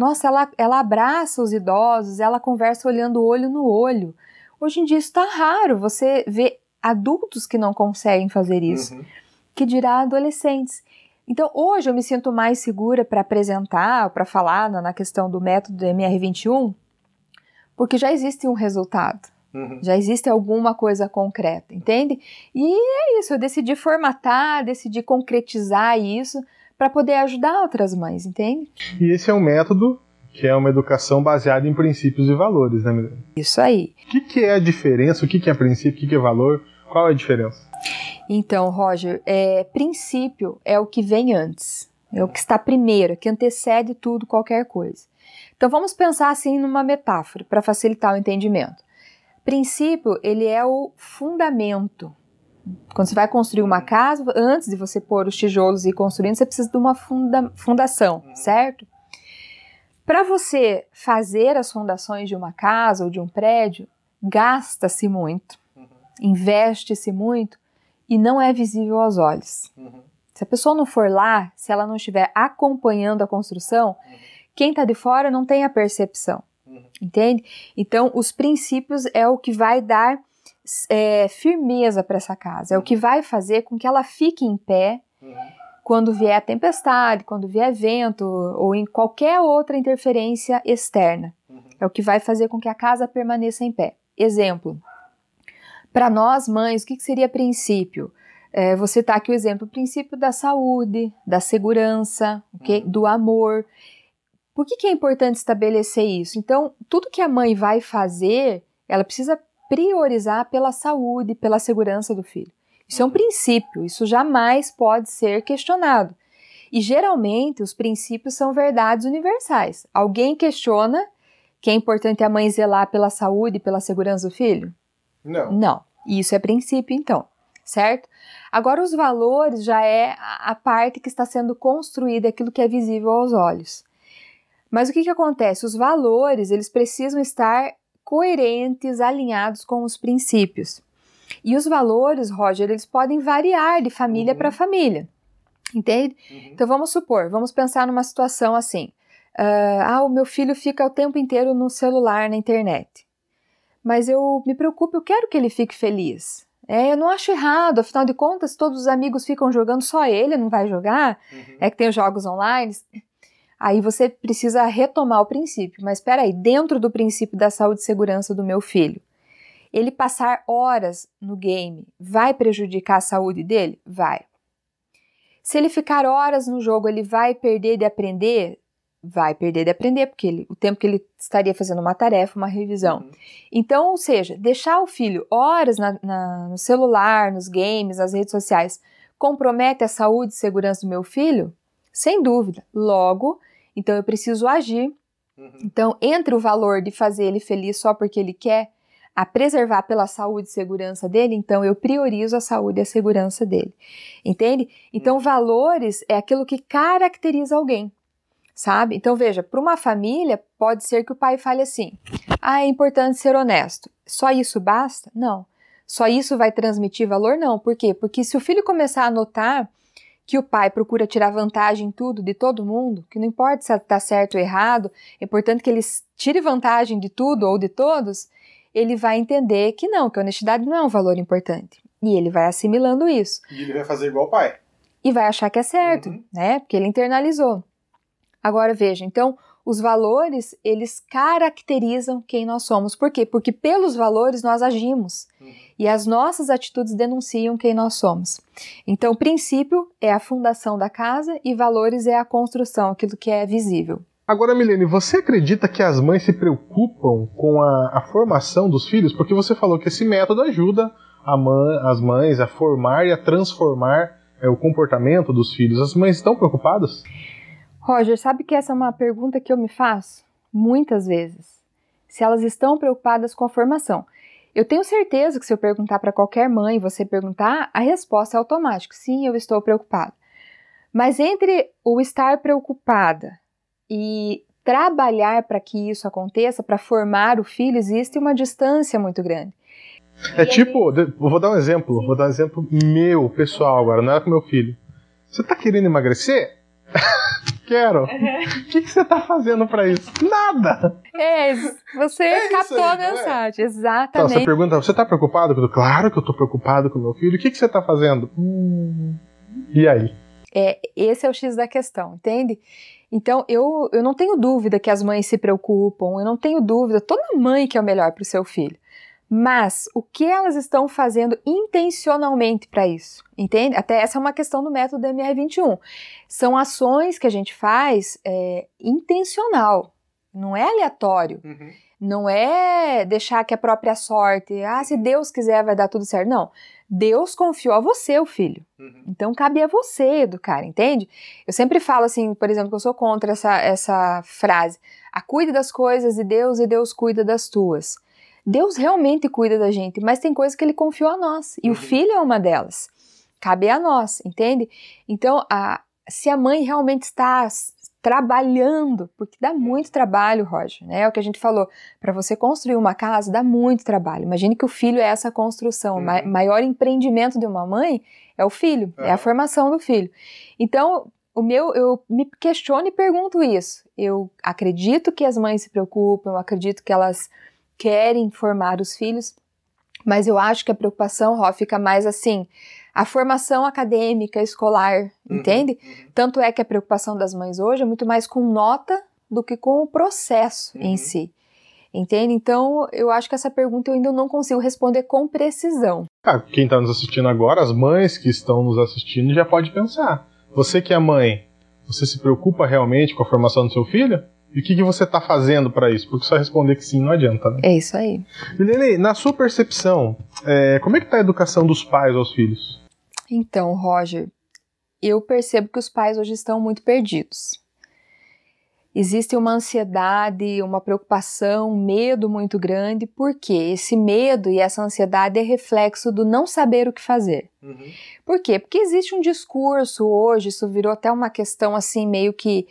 [SPEAKER 1] Nossa, ela, ela abraça os idosos, ela conversa olhando olho no olho. Hoje em dia isso está raro. Você vê adultos que não conseguem fazer isso. Uhum. Que dirá adolescentes. Então, hoje eu me sinto mais segura para apresentar, para falar na, na, questão do método do MR21, porque já existe um resultado. Uhum. Já existe alguma coisa concreta, entende? E é isso, eu decidi formatar, decidi concretizar isso para poder ajudar outras mães, entende?
[SPEAKER 2] E esse é um método que é uma educação baseada em princípios e valores, né, Milena?
[SPEAKER 1] Isso aí.
[SPEAKER 2] O que, que é a diferença? O que, que é princípio? O que, que é valor? Qual é a diferença?
[SPEAKER 1] Então, Roger, é, princípio é o que vem antes, é o que está primeiro, que antecede tudo, qualquer coisa. Então, vamos pensar assim numa metáfora para facilitar o entendimento. Princípio, ele é o fundamento. Quando você vai construir uma casa, antes de você pôr os tijolos e ir construindo, você precisa de uma funda fundação, certo? Para você fazer as fundações de uma casa ou de um prédio, gasta-se muito, investe-se muito e não é visível aos olhos. Uhum. Se a pessoa não for lá, se ela não estiver acompanhando a construção, uhum. quem está de fora não tem a percepção. Uhum. Entende? Então, os princípios é o que vai dar é, firmeza para essa casa, é o que vai fazer com que ela fique em pé quando vier tempestade, quando vier vento ou em qualquer outra interferência externa. É o que vai fazer com que a casa permaneça em pé. Exemplo: para nós, mães, o que, que seria princípio? É, você está aqui o exemplo, o princípio da saúde, da segurança, okay? Uhum. do amor. Por que, que é importante estabelecer isso? Então, tudo que a mãe vai fazer, ela precisa priorizar pela saúde, pela segurança do filho. Isso é um uhum. princípio, isso jamais pode ser questionado. E geralmente os princípios são verdades universais. Alguém questiona que é importante a mãe zelar pela saúde e pela segurança do filho?
[SPEAKER 2] Não.
[SPEAKER 1] Não. Isso é princípio, então, certo? Agora, os valores já é a parte que está sendo construída, aquilo que é visível aos olhos. Mas o que, que acontece? Os valores, eles precisam estar coerentes, alinhados com os princípios. E os valores, Roger, eles podem variar de família uhum. para família. Entende? Uhum. Então vamos supor, vamos pensar numa situação assim. Uh, ah, o meu filho fica o tempo inteiro no celular, na internet. Mas eu me preocupo, eu quero que ele fique feliz. É, eu não acho errado, afinal de contas, todos os amigos ficam jogando, só ele não vai jogar. Uhum. É que tem os jogos online. Aí você precisa retomar o princípio. Mas espera aí, dentro do princípio da saúde e segurança do meu filho, ele passar horas no game vai prejudicar a saúde dele? Vai. Se ele ficar horas no jogo, ele vai perder de aprender? Vai perder de aprender, porque ele, o tempo que ele estaria fazendo uma tarefa, uma revisão. Uhum. Então, ou seja, deixar o filho horas na, na, no celular, nos games, nas redes sociais, compromete a saúde e segurança do meu filho? Sem dúvida. Logo, então eu preciso agir. Uhum. Então, entre o valor de fazer ele feliz só porque ele quer a preservar pela saúde e segurança dele, então eu priorizo a saúde e a segurança dele. Entende? Então, uhum. valores é aquilo que caracteriza alguém. Sabe? Então, veja, para uma família, pode ser que o pai fale assim: ah, é importante ser honesto. Só isso basta? Não. Só isso vai transmitir valor? Não. Por quê? Porque se o filho começar a notar que o pai procura tirar vantagem em tudo, de todo mundo, que não importa se está certo ou errado, é importante que ele tire vantagem de tudo ou de todos, ele vai entender que não, que a honestidade não é um valor importante. E ele vai assimilando isso.
[SPEAKER 2] E ele vai fazer igual o pai.
[SPEAKER 1] E vai achar que é certo, uhum. né? Porque ele internalizou. Agora veja, então, os valores, eles caracterizam quem nós somos. Por quê? Porque pelos valores nós agimos. Uhum. E as nossas atitudes denunciam quem nós somos. Então, princípio é a fundação da casa e valores é a construção, aquilo que é visível.
[SPEAKER 2] Agora, Milene, você acredita que as mães se preocupam com a, a formação dos filhos? Porque você falou que esse método ajuda mãe, as mães a formar e a transformar é, o comportamento dos filhos. As mães estão preocupadas?
[SPEAKER 1] Roger, sabe que essa é uma pergunta que eu me faço muitas vezes. Se elas estão preocupadas com a formação. Eu tenho certeza que se eu perguntar para qualquer mãe, você perguntar, a resposta é automática. Sim, eu estou preocupada. Mas entre o estar preocupada e trabalhar para que isso aconteça, para formar o filho, existe uma distância muito grande.
[SPEAKER 2] É tipo, vou dar um exemplo, vou dar um exemplo meu, pessoal agora, não é com meu filho. Você tá querendo emagrecer? Quero. O que, que você tá fazendo para isso? Nada!
[SPEAKER 1] É, você é captou aí, a é? mensagem, é? exatamente. Então,
[SPEAKER 2] você pergunta, você tá preocupado? Eu, claro que eu tô preocupado com meu filho. O que, que você tá fazendo? Hum, e aí?
[SPEAKER 1] É, esse é o X da questão, entende? Então, eu, eu não tenho dúvida que as mães se preocupam, eu não tenho dúvida, toda mãe quer o melhor para o seu filho. Mas o que elas estão fazendo intencionalmente para isso? Entende? Até essa é uma questão do método MR21. São ações que a gente faz é, intencional, não é aleatório. Uhum. Não é deixar que a própria sorte, ah, se Deus quiser vai dar tudo certo. Não. Deus confiou a você o filho. Uhum. Então cabe a você educar, entende? Eu sempre falo assim, por exemplo, que eu sou contra essa, essa frase: a cuide das coisas de Deus e Deus cuida das tuas. Deus realmente cuida da gente, mas tem coisas que ele confiou a nós. E uhum. o filho é uma delas. Cabe a nós, entende? Então, a, se a mãe realmente está trabalhando, porque dá muito trabalho, Roger, né? É o que a gente falou. Para você construir uma casa, dá muito trabalho. Imagine que o filho é essa construção. Uhum. O maior empreendimento de uma mãe é o filho, é. é a formação do filho. Então, o meu, eu me questiono e pergunto isso. Eu acredito que as mães se preocupam, eu acredito que elas querem formar os filhos, mas eu acho que a preocupação, Ró, fica mais assim, a formação acadêmica, escolar, uhum, entende? Uhum. Tanto é que a preocupação das mães hoje é muito mais com nota do que com o processo uhum. em si. Entende? Então, eu acho que essa pergunta eu ainda não consigo responder com precisão.
[SPEAKER 2] Ah, quem está nos assistindo agora, as mães que estão nos assistindo, já pode pensar. Você que é mãe, você se preocupa realmente com a formação do seu filho? E o que, que você está fazendo para isso? Porque só responder que sim não adianta, né?
[SPEAKER 1] É isso aí.
[SPEAKER 2] Milene, na sua percepção, é, como é que está a educação dos pais aos filhos?
[SPEAKER 1] Então, Roger, eu percebo que os pais hoje estão muito perdidos. existe uma ansiedade, uma preocupação, um medo muito grande, porque esse medo e essa ansiedade é reflexo do não saber o que fazer. Uhum. Por quê? Porque existe um discurso hoje, isso virou até uma questão assim meio que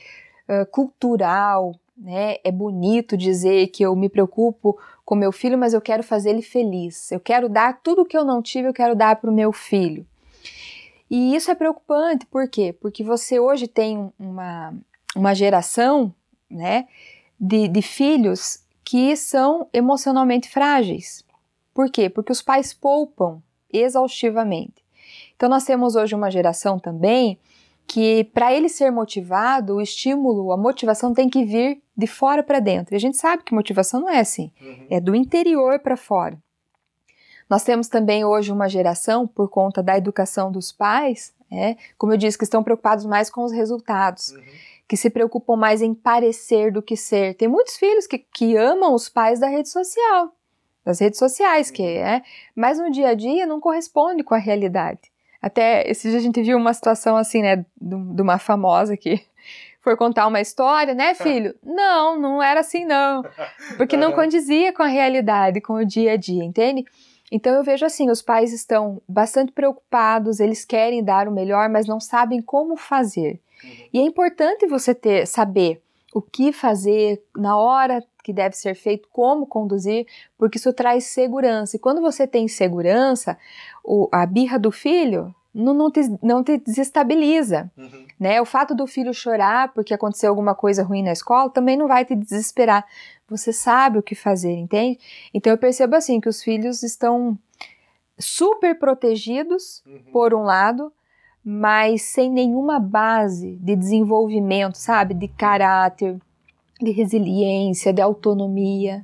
[SPEAKER 1] cultural, né? É bonito dizer que eu me preocupo com meu filho, mas eu quero fazer ele feliz. Eu quero dar tudo que eu não tive, eu quero dar para o meu filho. E isso é preocupante, por quê? Porque você hoje tem uma, uma geração né, de, de filhos que são emocionalmente frágeis. Por quê? Porque os pais poupam exaustivamente. Então, nós temos hoje uma geração também que, para ele ser motivado, o estímulo, a motivação tem que vir de fora para dentro. E a gente sabe que motivação não é assim, uhum. é do interior para fora. Nós temos também hoje uma geração, por conta da educação dos pais, é, como eu disse, que estão preocupados mais com os resultados. Uhum que se preocupam mais em parecer do que ser. Tem muitos filhos que, que amam os pais da rede social, das redes sociais, que é, mas no dia a dia não corresponde com a realidade. Até esse dia a gente viu uma situação assim, né, de uma famosa que foi contar uma história, né, filho? Não, não era assim não, porque não condizia com a realidade, com o dia a dia, entende? Então eu vejo assim, os pais estão bastante preocupados, eles querem dar o melhor, mas não sabem como fazer. Uhum. E é importante você ter saber o que fazer na hora que deve ser feito, como conduzir, porque isso traz segurança. E quando você tem segurança, o, a birra do filho não, não, te, não te desestabiliza. Uhum. Né? O fato do filho chorar porque aconteceu alguma coisa ruim na escola também não vai te desesperar. Você sabe o que fazer, entende? Então eu percebo assim que os filhos estão super protegidos, uhum. por um lado, mas sem nenhuma base de desenvolvimento, sabe? De caráter, de resiliência, de autonomia.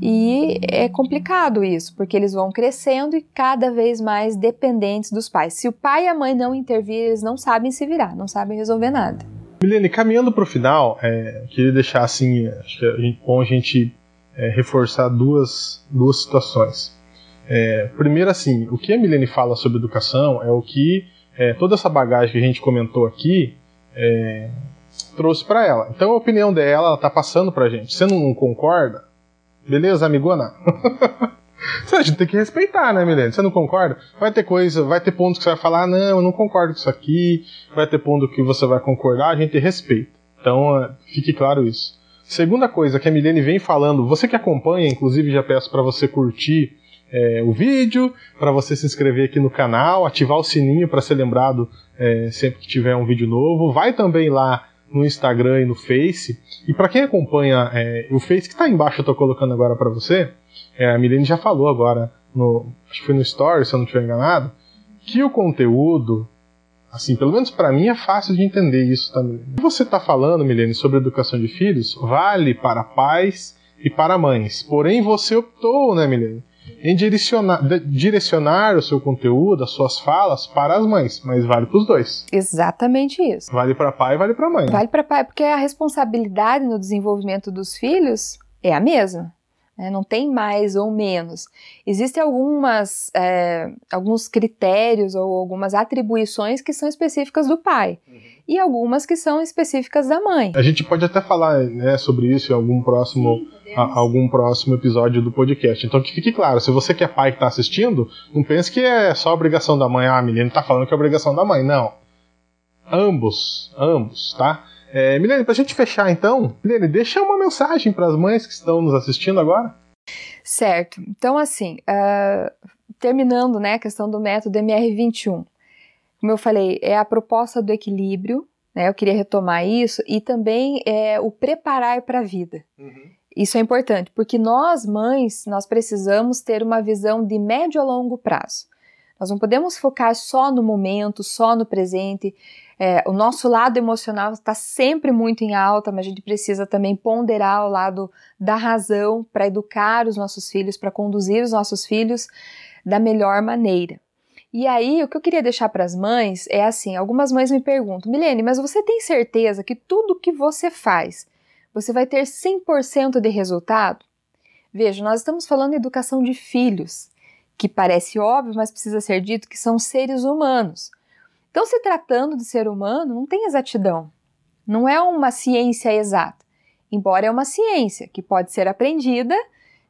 [SPEAKER 1] E é complicado isso, porque eles vão crescendo e cada vez mais dependentes dos pais. Se o pai e a mãe não intervir, eles não sabem se virar, não sabem resolver nada.
[SPEAKER 2] Milene, caminhando para o final, é, queria deixar assim, acho que é bom a gente é, reforçar duas, duas situações. É, primeiro, assim, o que a Milene fala sobre educação é o que é, toda essa bagagem que a gente comentou aqui é, trouxe para ela. Então a opinião dela, ela tá passando pra gente. Você não concorda? Beleza, amigona? a gente tem que respeitar, né, Milene? Você não concorda? Vai ter coisa, vai ter pontos que você vai falar, não, eu não concordo com isso aqui. Vai ter ponto que você vai concordar, a gente respeita. Então, é, fique claro isso. Segunda coisa que a Milene vem falando, você que acompanha, inclusive já peço para você curtir é, o vídeo, para você se inscrever aqui no canal, ativar o sininho para ser lembrado é, sempre que tiver um vídeo novo. Vai também lá no Instagram e no Face. E para quem acompanha é, o Face que está embaixo, eu estou colocando agora para você, é, a Milene já falou agora, no, acho que foi no Story, se eu não estiver enganado, que o conteúdo, assim, pelo menos para mim é fácil de entender isso também. Que você está falando, Milene, sobre educação de filhos, vale para pais e para mães. Porém, você optou, né, Milene? Em direcionar, direcionar o seu conteúdo, as suas falas para as mães, mas vale para os dois.
[SPEAKER 1] Exatamente isso.
[SPEAKER 2] Vale para pai e vale para mãe.
[SPEAKER 1] Vale para pai, porque a responsabilidade no desenvolvimento dos filhos é a mesma. Né? Não tem mais ou menos. Existem algumas, é, alguns critérios ou algumas atribuições que são específicas do pai uhum. e algumas que são específicas da mãe.
[SPEAKER 2] A gente pode até falar né, sobre isso em algum próximo, a, algum próximo episódio do podcast. Então que fique claro, se você que é pai que está assistindo, não pense que é só obrigação da mãe. Ah, a menina está falando que é obrigação da mãe. Não. Ambos, ambos, tá? É, Milene, pra gente fechar então, Milene, deixa uma mensagem para as mães que estão nos assistindo agora.
[SPEAKER 1] Certo. Então, assim, uh, terminando né, a questão do método MR21. Como eu falei, é a proposta do equilíbrio, né, eu queria retomar isso, e também é o preparar para a vida. Uhum. Isso é importante, porque nós, mães, nós precisamos ter uma visão de médio a longo prazo. Nós não podemos focar só no momento, só no presente. É, o nosso lado emocional está sempre muito em alta, mas a gente precisa também ponderar o lado da razão para educar os nossos filhos, para conduzir os nossos filhos da melhor maneira. E aí, o que eu queria deixar para as mães é assim: algumas mães me perguntam, Milene, mas você tem certeza que tudo que você faz, você vai ter 100% de resultado? Veja, nós estamos falando de educação de filhos, que parece óbvio, mas precisa ser dito que são seres humanos. Então, se tratando de ser humano, não tem exatidão. Não é uma ciência exata. embora é uma ciência que pode ser aprendida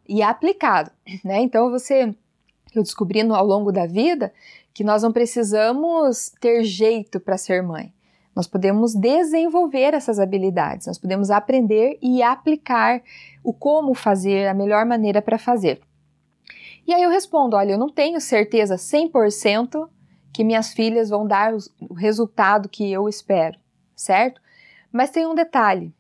[SPEAKER 1] e aplicada, né? Então você, eu descobri ao longo da vida que nós não precisamos ter jeito para ser mãe. Nós podemos desenvolver essas habilidades, nós podemos aprender e aplicar o como fazer, a melhor maneira para fazer. E aí eu respondo: olha, eu não tenho certeza 100% que minhas filhas vão dar o resultado que eu espero, certo? Mas tem um detalhe.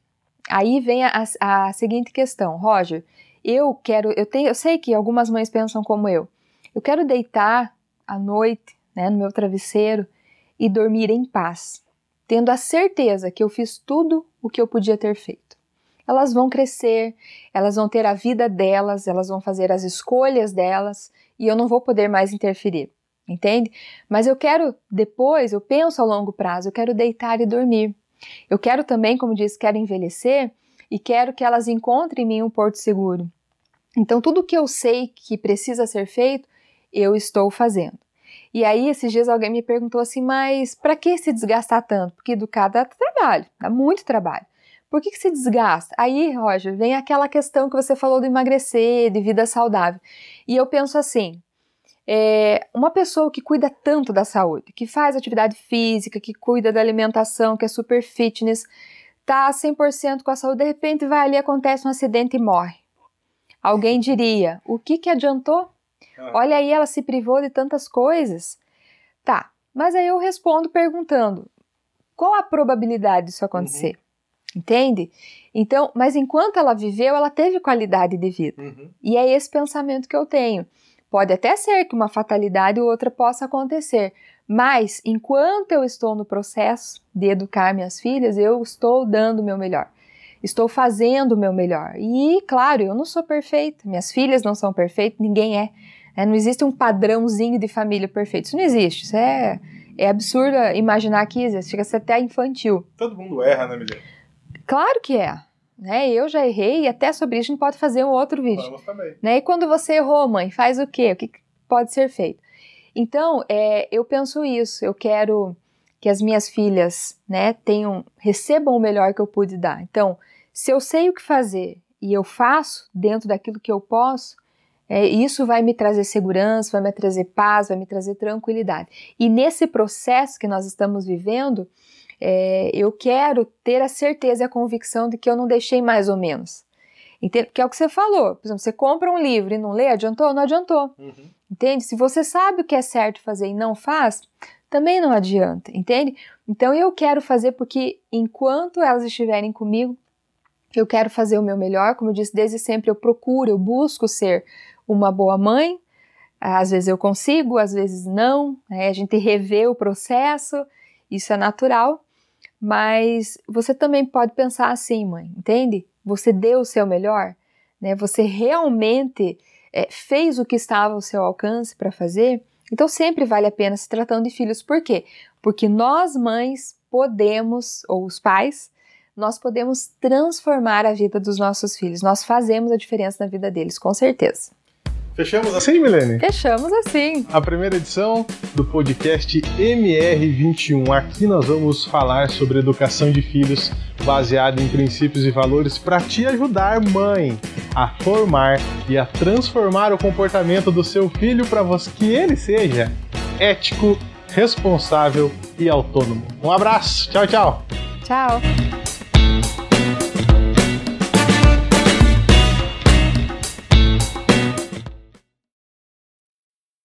[SPEAKER 1] Aí vem a, a seguinte questão, Roger. Eu quero, eu tenho, eu sei que algumas mães pensam como eu. Eu quero deitar à noite, né, no meu travesseiro e dormir em paz, tendo a certeza que eu fiz tudo o que eu podia ter feito. Elas vão crescer, elas vão ter a vida delas, elas vão fazer as escolhas delas e eu não vou poder mais interferir, entende? Mas eu quero depois, eu penso a longo prazo, eu quero deitar e dormir. Eu quero também, como disse, quero envelhecer e quero que elas encontrem em mim um porto seguro. Então, tudo que eu sei que precisa ser feito, eu estou fazendo. E aí, esses dias alguém me perguntou assim, mas para que se desgastar tanto? Porque educar dá trabalho, dá muito trabalho. Por que, que se desgasta? Aí, Roger, vem aquela questão que você falou do emagrecer, de vida saudável. E eu penso assim, é, uma pessoa que cuida tanto da saúde, que faz atividade física, que cuida da alimentação, que é super fitness, tá 100% com a saúde, de repente vai ali, acontece um acidente e morre. Alguém diria, o que que adiantou? Ah. Olha aí, ela se privou de tantas coisas. Tá, mas aí eu respondo perguntando, qual a probabilidade disso acontecer? Uhum. Entende? Então, mas enquanto ela viveu, ela teve qualidade de vida. Uhum. E é esse pensamento que eu tenho. Pode até ser que uma fatalidade ou outra possa acontecer, mas enquanto eu estou no processo de educar minhas filhas, eu estou dando o meu melhor. Estou fazendo o meu melhor. E, claro, eu não sou perfeita, minhas filhas não são perfeitas, ninguém é. é não existe um padrãozinho de família perfeito. Isso não existe. Isso é, é absurdo imaginar que existe. Chega a ser até infantil.
[SPEAKER 2] Todo mundo erra, né, Miriam?
[SPEAKER 1] Claro que é. Né? Eu já errei e até sobre isso a gente pode fazer um outro vídeo.
[SPEAKER 2] Vamos também.
[SPEAKER 1] Né? E quando você errou, mãe, faz o quê? O que pode ser feito? Então, é, eu penso isso. Eu quero que as minhas filhas, né, tenham, recebam o melhor que eu pude dar. Então, se eu sei o que fazer e eu faço dentro daquilo que eu posso, é, isso vai me trazer segurança, vai me trazer paz, vai me trazer tranquilidade. E nesse processo que nós estamos vivendo, é, eu quero ter a certeza e a convicção de que eu não deixei mais ou menos. Entende? Que é o que você falou. Por exemplo, você compra um livro e não lê, adiantou? Não adiantou. Uhum. Entende? Se você sabe o que é certo fazer e não faz, também não adianta, entende? Então eu quero fazer porque enquanto elas estiverem comigo, eu quero fazer o meu melhor. Como eu disse, desde sempre eu procuro, eu busco ser uma boa mãe. Às vezes eu consigo, às vezes não. Né? A gente revê o processo, isso é natural. Mas você também pode pensar assim, mãe, entende? Você deu o seu melhor, né? Você realmente é, fez o que estava ao seu alcance para fazer. Então sempre vale a pena se tratando de filhos. Por quê? Porque nós mães podemos, ou os pais, nós podemos transformar a vida dos nossos filhos. Nós fazemos a diferença na vida deles, com certeza.
[SPEAKER 2] Fechamos assim, Milene?
[SPEAKER 1] Fechamos assim.
[SPEAKER 2] A primeira edição do podcast MR21. Aqui nós vamos falar sobre educação de filhos baseada em princípios e valores para te ajudar, mãe, a formar e a transformar o comportamento do seu filho para que ele seja ético, responsável e autônomo. Um abraço. Tchau, tchau.
[SPEAKER 1] Tchau.